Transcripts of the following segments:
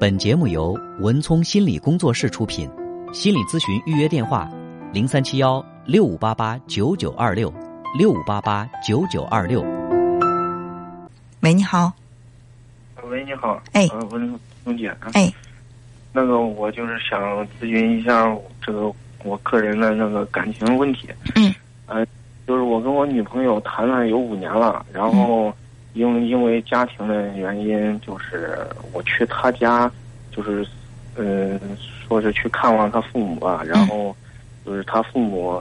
本节目由文聪心理工作室出品，心理咨询预约电话：零三七幺六五八八九九二六六五八八九九二六。喂，你好。喂，你好。哎，文文姐。哎，那个我就是想咨询一下这个我个人的那个感情问题。嗯。呃，就是我跟我女朋友谈了有五年了，然后。因为因为家庭的原因，就是我去他家，就是嗯，说是去看望他父母吧。然后就是他父母，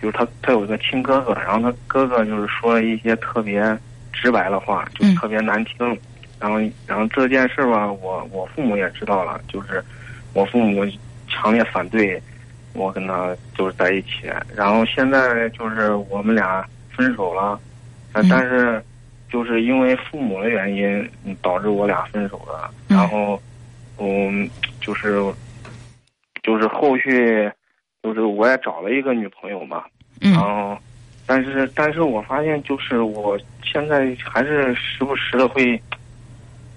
就是他他有一个亲哥哥，然后他哥哥就是说了一些特别直白的话，就特别难听。然后然后这件事吧，我我父母也知道了，就是我父母强烈反对我跟他就是在一起。然后现在就是我们俩分手了，但是。就是因为父母的原因，导致我俩分手了。然后，嗯，就是，就是后续，就是我也找了一个女朋友嘛。然后，但是，但是我发现，就是我现在还是时不时的会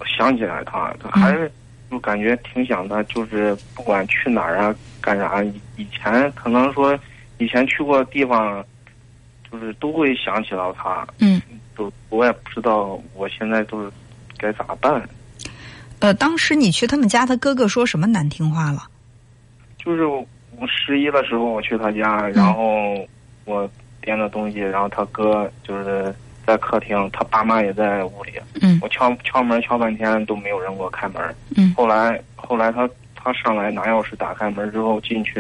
想起来她，还是就感觉挺想她。就是不管去哪儿啊，干啥，以前可能说以前去过的地方，就是都会想起到她。嗯。都我也不知道，我现在都是该咋办？呃，当时你去他们家，他哥哥说什么难听话了？就是我十一的时候我去他家，然后我掂着东西，然后他哥就是在客厅，他爸妈也在屋里。嗯。我敲敲门敲半天都没有人给我开门。嗯。后来后来他他上来拿钥匙打开门之后进去，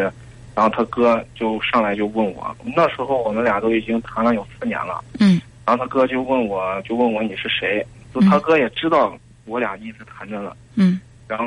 然后他哥就上来就问我，那时候我们俩都已经谈了有四年了。嗯。然后他哥就问我，就问我你是谁？就他哥也知道我俩一直谈着呢。嗯。然后，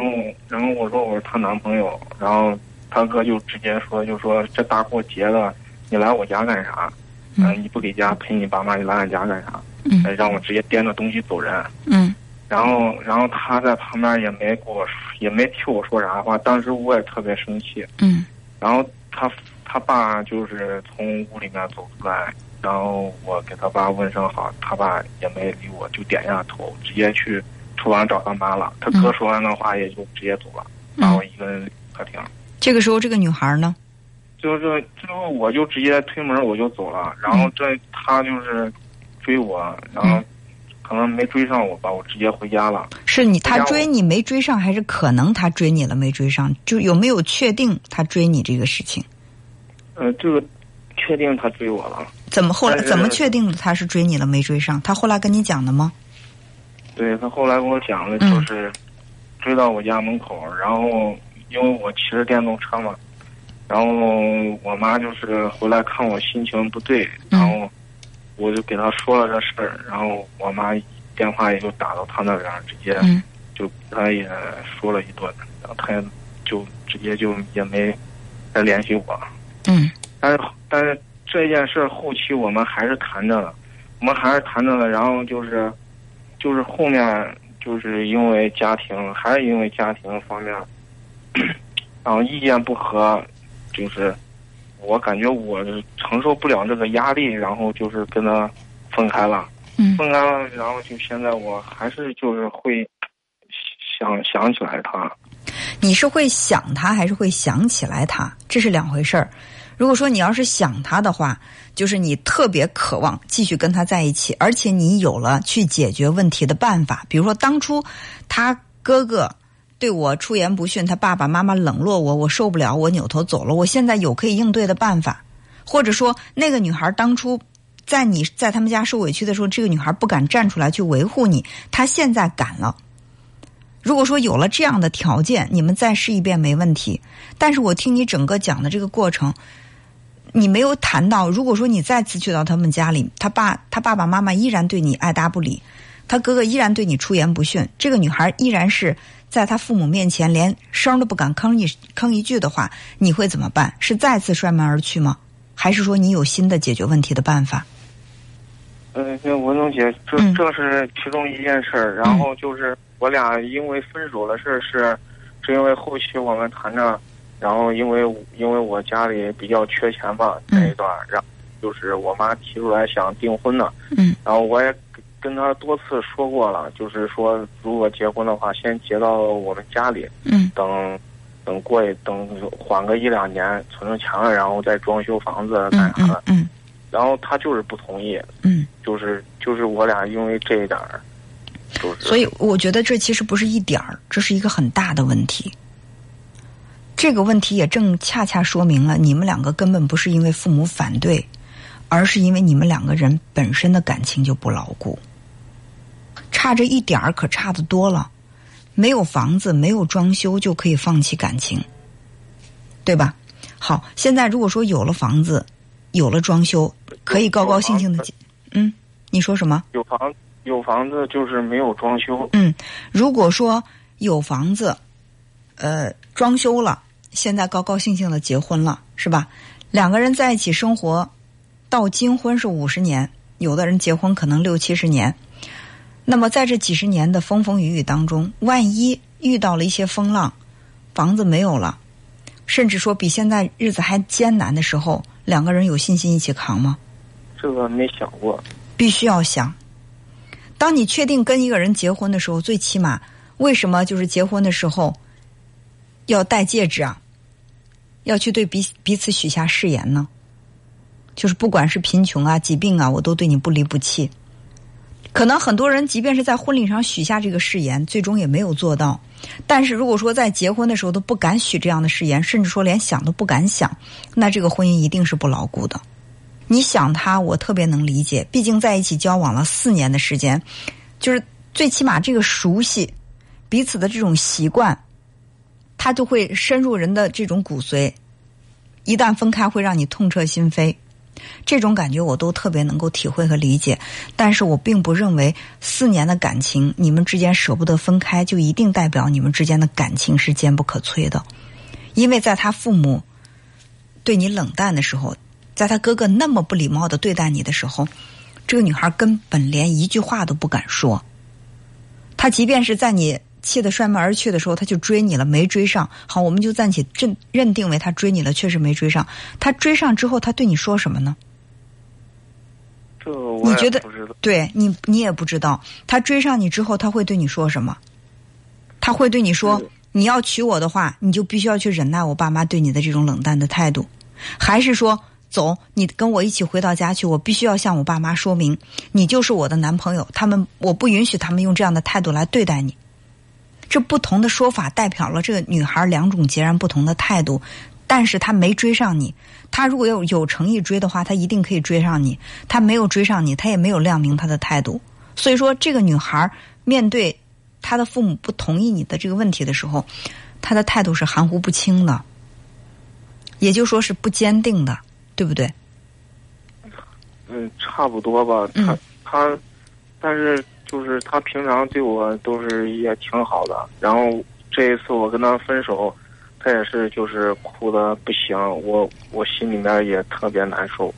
然后我说我是她男朋友。然后他哥就直接说，就说这大过节的，你来我家干啥？嗯。你不给家陪你爸妈，你来俺家干啥？嗯。让我直接掂着东西走人。嗯。然后，然后他在旁边也没给我，也没替我说啥话。当时我也特别生气。嗯。然后他他爸就是从屋里面走出来。然后我给他爸问声好，他爸也没理我，就点一下头，直接去厨房找他妈了。他哥说完的话，也就直接走了，把我一个人客厅。这个时候，这个女孩呢？就是最后我就直接推门我就走了。然后这他就是追我，然后可能没追上我吧，我直接回家了。是你他追你没追上，还是可能他追你了没追上？就有没有确定他追你这个事情？呃，这个。确定他追我了？怎么后来怎么确定他是追你了没追上？他后来跟你讲的吗？对他后来跟我讲的，就是追到我家门口，然后因为我骑着电动车嘛，然后我妈就是回来看我心情不对，然后我就给他说了这事儿，然后我妈电话也就打到他那边，直接就他也说了一顿，然后他也就直接就也没再联系我。嗯。但是，但是这件事后期我们还是谈着了，我们还是谈着了。然后就是，就是后面就是因为家庭，还是因为家庭方面，然后意见不合，就是我感觉我承受不了这个压力，然后就是跟他分开了。嗯。分开了，然后就现在我还是就是会想想起来他。你是会想他，还是会想起来他？这是两回事儿。如果说你要是想他的话，就是你特别渴望继续跟他在一起，而且你有了去解决问题的办法。比如说，当初他哥哥对我出言不逊，他爸爸妈妈冷落我，我受不了，我扭头走了。我现在有可以应对的办法，或者说那个女孩当初在你在他们家受委屈的时候，这个女孩不敢站出来去维护你，她现在敢了。如果说有了这样的条件，你们再试一遍没问题。但是我听你整个讲的这个过程。你没有谈到，如果说你再次去到他们家里，他爸他爸爸妈妈依然对你爱答不理，他哥哥依然对你出言不逊，这个女孩依然是在他父母面前连声都不敢吭一吭一句的话，你会怎么办？是再次摔门而去吗？还是说你有新的解决问题的办法？嗯，文龙姐，这这是其中一件事儿，然后就是我俩因为分手的事儿是，是因为后期我们谈着。然后因为因为我家里比较缺钱吧，那一段，然后就是我妈提出来想订婚呢，嗯，然后我也跟跟他多次说过了，就是说如果结婚的话，先结到我们家里，嗯等等过一等缓个一两年，存存钱了，然后再装修房子干嗯啥的。嗯嗯然后他就是不同意，嗯，就是就是我俩因为这一点儿，就是所以我觉得这其实不是一点儿，这是一个很大的问题。这个问题也正恰恰说明了你们两个根本不是因为父母反对，而是因为你们两个人本身的感情就不牢固。差这一点儿可差得多了，没有房子，没有装修就可以放弃感情，对吧？好，现在如果说有了房子，有了装修，可以高高兴兴的，嗯，你说什么？有房有房子就是没有装修，嗯，如果说有房子，呃，装修了，现在高高兴兴的结婚了，是吧？两个人在一起生活，到金婚是五十年，有的人结婚可能六七十年。那么在这几十年的风风雨雨当中，万一遇到了一些风浪，房子没有了，甚至说比现在日子还艰难的时候，两个人有信心一起扛吗？这个没想过。必须要想。当你确定跟一个人结婚的时候，最起码为什么就是结婚的时候要戴戒指啊？要去对彼彼此许下誓言呢？就是不管是贫穷啊、疾病啊，我都对你不离不弃。可能很多人即便是在婚礼上许下这个誓言，最终也没有做到。但是如果说在结婚的时候都不敢许这样的誓言，甚至说连想都不敢想，那这个婚姻一定是不牢固的。你想他，我特别能理解，毕竟在一起交往了四年的时间，就是最起码这个熟悉彼此的这种习惯，他就会深入人的这种骨髓。一旦分开，会让你痛彻心扉。这种感觉我都特别能够体会和理解，但是我并不认为四年的感情，你们之间舍不得分开，就一定代表你们之间的感情是坚不可摧的。因为在他父母对你冷淡的时候，在他哥哥那么不礼貌的对待你的时候，这个女孩根本连一句话都不敢说。她即便是在你气得摔门而去的时候，她就追你了，没追上。好，我们就暂且认认定为他追你了，确实没追上。他追上之后，他对你说什么呢？这我也你觉得不知道。对你，你也不知道他追上你之后他会对你说什么？他会对你说：“你要娶我的话，你就必须要去忍耐我爸妈对你的这种冷淡的态度。”还是说：“走，你跟我一起回到家去，我必须要向我爸妈说明，你就是我的男朋友，他们我不允许他们用这样的态度来对待你。”这不同的说法代表了这个女孩两种截然不同的态度，但是她没追上你。她如果有有诚意追的话，她一定可以追上你。她没有追上你，她也没有亮明她的态度。所以说，这个女孩面对她的父母不同意你的这个问题的时候，她的态度是含糊不清的，也就说是不坚定的，对不对？嗯，差不多吧。他、嗯他，但是就是他平常对我都是也挺好的。然后这一次我跟他分手，他也是就是哭的不行，我我心里面也特别难受。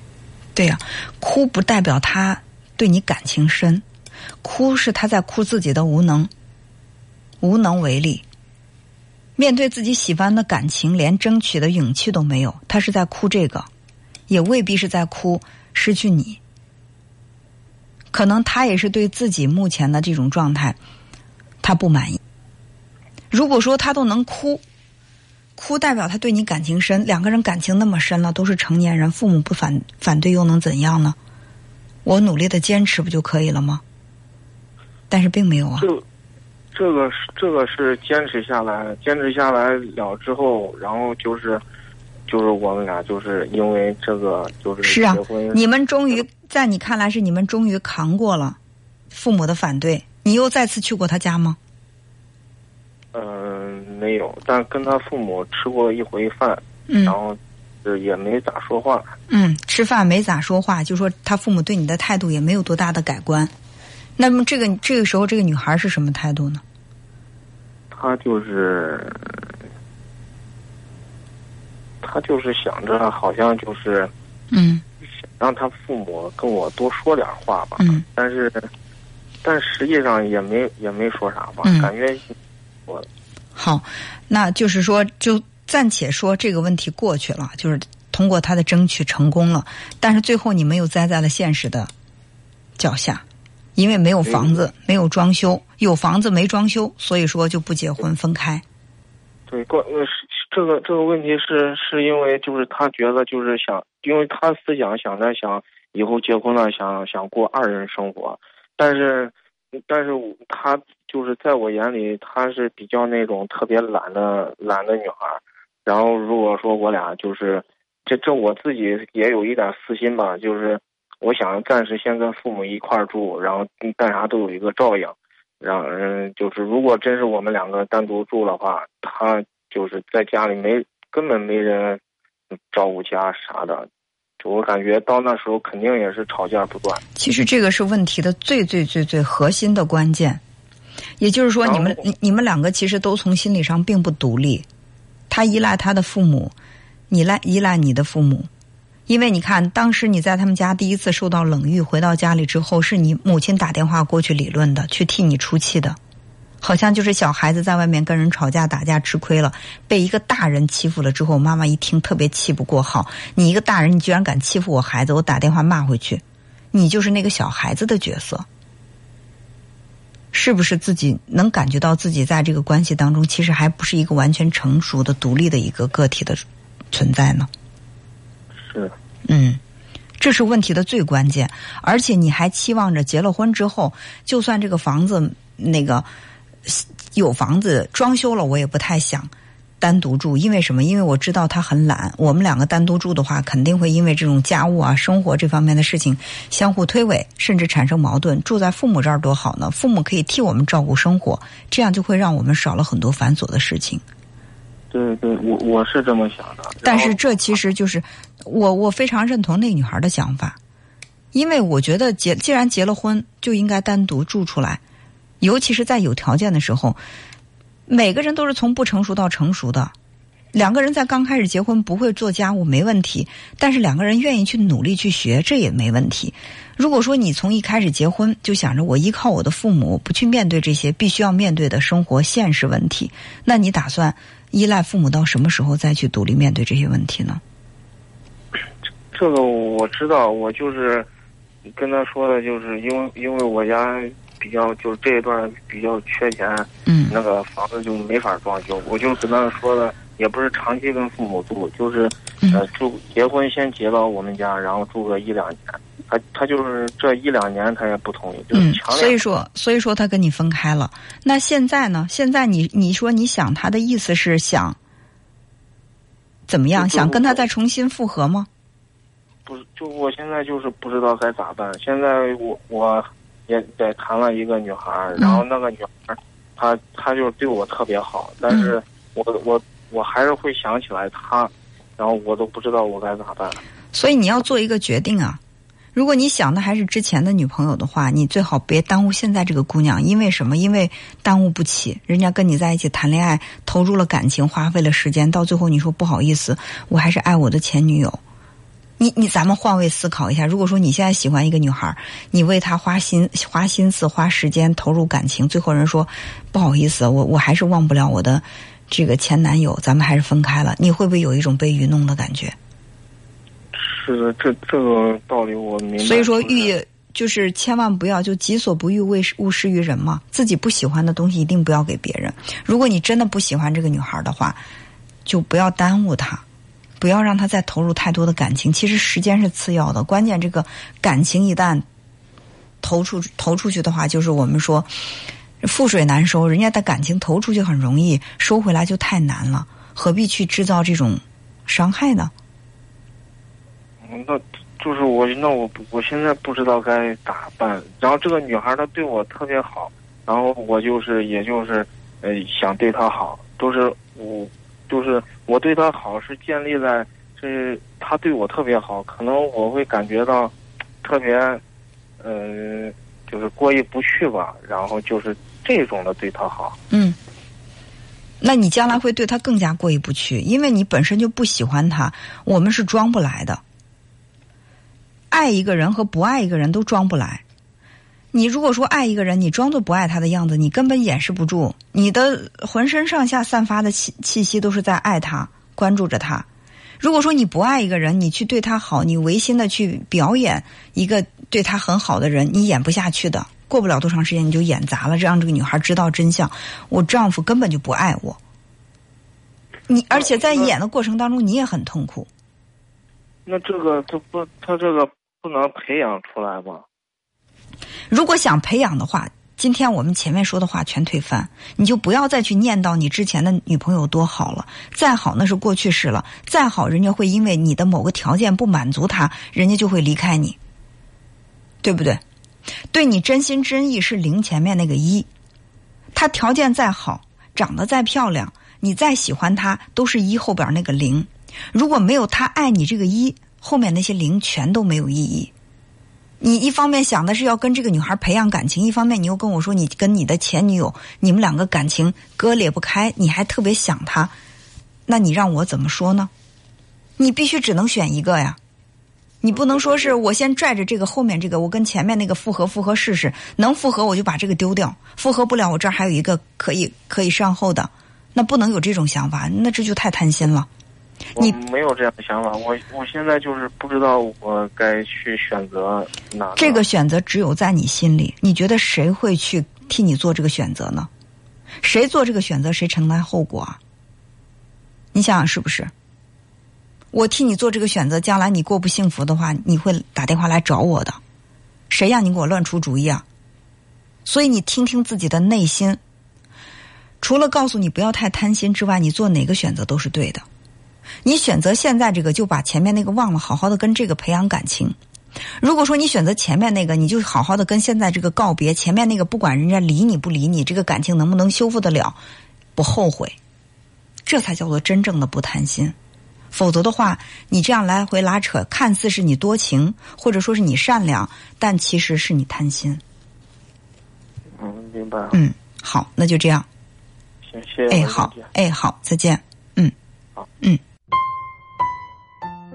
对呀、哭不代表他对你感情深，哭是他在哭自己的无能，无能为力。面对自己喜欢的感情，连争取的勇气都没有，他是在哭这个，也未必是在哭失去你。可能他也是对自己目前的这种状态，他不满意。如果说他都能哭，哭代表他对你感情深，两个人感情那么深了，都是成年人，父母不反反对又能怎样呢？我努力的坚持不就可以了吗？但是并没有啊。这个是这个是坚持下来，坚持下来了之后，然后就是就是我们俩就是因为这个就是是啊结婚，你们终于在你看来是你们终于扛过了父母的反对，你又再次去过他家吗？嗯、没有，但跟他父母吃过一回饭，嗯然后是也没咋说话。嗯，吃饭没咋说话，就说他父母对你的态度也没有多大的改观。那么这个这个时候，这个女孩是什么态度呢？她就是，他就是想着好像就是嗯。让他父母跟我多说点话吧，嗯。但是，但实际上也没也没说啥吧，嗯。感觉我好，那就是说，就暂且说这个问题过去了，就是通过他的争取成功了，但是最后你们又栽在了现实的脚下，因为没有房子，没有。装修，有房子没装修，所以说就不结婚分开。对，关呃是这个这个问题是是因为就是他觉得就是想，因为他思想想着想以后结婚了，想想过二人生活，但是但是他就是在我眼里，他是比较那种特别懒的懒的女孩。然后如果说我俩就是这这我自己也有一点私心吧，就是我想暂时先跟父母一块住，然后干啥都有一个照应。让嗯，就是如果真是我们两个单独住的话，他就是在家里没根本没人照顾家啥的，就我感觉到那时候肯定也是吵架不断。其实这个是问题的最最最最核心的关键，也就是说，你们你你们两个其实都从心理上并不独立，他依赖他的父母，你赖依赖你的父母。因为你看，当时你在他们家第一次受到冷遇，回到家里之后，是你母亲打电话过去理论的，去替你出气的，好像就是小孩子在外面跟人吵架打架吃亏了，被一个大人欺负了之后，妈妈一听特别气不过，好，你一个大人，你居然敢欺负我孩子，我打电话骂回去，你就是那个小孩子的角色，是不是自己能感觉到自己在这个关系当中，其实还不是一个完全成熟的、独立的一个个体的存在呢？是，嗯，这是问题的最关键，而且你还期望着结了婚之后，就算这个房子那个有房子装修了，我也不太想单独住，因为什么？因为我知道他很懒，我们两个单独住的话，肯定会因为这种家务啊、生活这方面的事情相互推诿，甚至产生矛盾。住在父母这儿多好呢，父母可以替我们照顾生活，这样就会让我们少了很多繁琐的事情。对对，我我是这么想的。但是这其实就是我我非常认同那女孩的想法，因为我觉得结既然结了婚，就应该单独住出来，尤其是在有条件的时候。每个人都是从不成熟到成熟的，两个人在刚开始结婚不会做家务没问题，但是两个人愿意去努力去学，这也没问题。如果说你从一开始结婚就想着我依靠我的父母，不去面对这些必须要面对的生活现实问题，那你打算？依赖父母到什么时候再去独立面对这些问题呢？这个我知道，我就是跟他说的，就是因为因为我家比较就是这一段比较缺钱，嗯，那个房子就没法装修，我就跟他说的，也不是长期跟父母住，就是呃住结婚先结到我们家，然后住个一两年。他他就是这一两年他也不同意，就是强烈。所以说，所以说他跟你分开了。那现在呢？现在你你说你想他的意思是想怎么样？想跟他再重新复合吗？不是，就我现在就是不知道该咋办。现在我我也在谈了一个女孩儿，然后那个女孩儿她她就对我特别好，但是我我我还是会想起来她，然后我都不知道我该咋办。所以你要做一个决定啊。如果你想的还是之前的女朋友的话，你最好别耽误现在这个姑娘。因为什么？因为耽误不起。人家跟你在一起谈恋爱，投入了感情，花费了时间，到最后你说不好意思，我还是爱我的前女友。你你，咱们换位思考一下。如果说你现在喜欢一个女孩，你为她花心花心思花时间投入感情，最后人说不好意思，我我还是忘不了我的这个前男友，咱们还是分开了。你会不会有一种被愚弄的感觉？是这这个道理我明白。所以说，欲就是千万不要就己所不欲，为勿施于人嘛。自己不喜欢的东西，一定不要给别人。如果你真的不喜欢这个女孩的话，就不要耽误她，不要让他再投入太多的感情。其实时间是次要的，关键这个感情一旦投出投出去的话，就是我们说覆水难收。人家的感情投出去很容易，收回来就太难了。何必去制造这种伤害呢？那就是我，那我我现在不知道该咋办。然后这个女孩她对我特别好，然后我就是也就是呃想对她好，都是我就是我对他好是建立在是他对我特别好，可能我会感觉到特别呃就是过意不去吧。然后就是这种的对他好。嗯，那你将来会对他更加过意不去，因为你本身就不喜欢他。我们是装不来的。爱一个人和不爱一个人都装不来。你如果说爱一个人，你装作不爱他的样子，你根本掩饰不住。你的浑身上下散发的气气息都是在爱他，关注着他。如果说你不爱一个人，你去对他好，你违心的去表演一个对他很好的人，你演不下去的。过不了多长时间你就演砸了，这让这个女孩知道真相，我丈夫根本就不爱我。你而且在演的过程当中，你也很痛苦。那这个他不，他这个不能培养出来吗？如果想培养的话，今天我们前面说的话全推翻，你就不要再去念叨你之前的女朋友多好了。再好那是过去式了，再好人家会因为你的某个条件不满足他，人家就会离开你，对不对？对你真心真意是零前面那个一，他条件再好，长得再漂亮，你再喜欢他，都是一后边那个零。如果没有他爱你这个一，后面那些零全都没有意义。你一方面想的是要跟这个女孩培养感情，一方面你又跟我说你跟你的前女友，你们两个感情割裂不开，你还特别想她，那你让我怎么说呢？你必须只能选一个呀，你不能说是我先拽着这个后面这个，我跟前面那个复合复合试试，能复合我就把这个丢掉，复合不了我这儿还有一个可以可以上后的，那不能有这种想法，那这就太贪心了。你没有这样的想法，我我现在就是不知道我该去选择哪。这个选择只有在你心里，你觉得谁会去替你做这个选择呢？谁做这个选择，谁承担后果啊？你想想是不是？我替你做这个选择，将来你过不幸福的话，你会打电话来找我的。谁让你给我乱出主意啊？所以你听听自己的内心，除了告诉你不要太贪心之外，你做哪个选择都是对的。你选择现在这个，就把前面那个忘了，好好的跟这个培养感情。如果说你选择前面那个，你就好好的跟现在这个告别。前面那个不管人家理你不理你，这个感情能不能修复得了，不后悔，这才叫做真正的不贪心。否则的话，你这样来回拉扯，看似是你多情，或者说是你善良，但其实是你贪心。嗯，明白了。嗯，好，那就这样。行，谢谢。哎，好，哎，好，再见。嗯，好，嗯。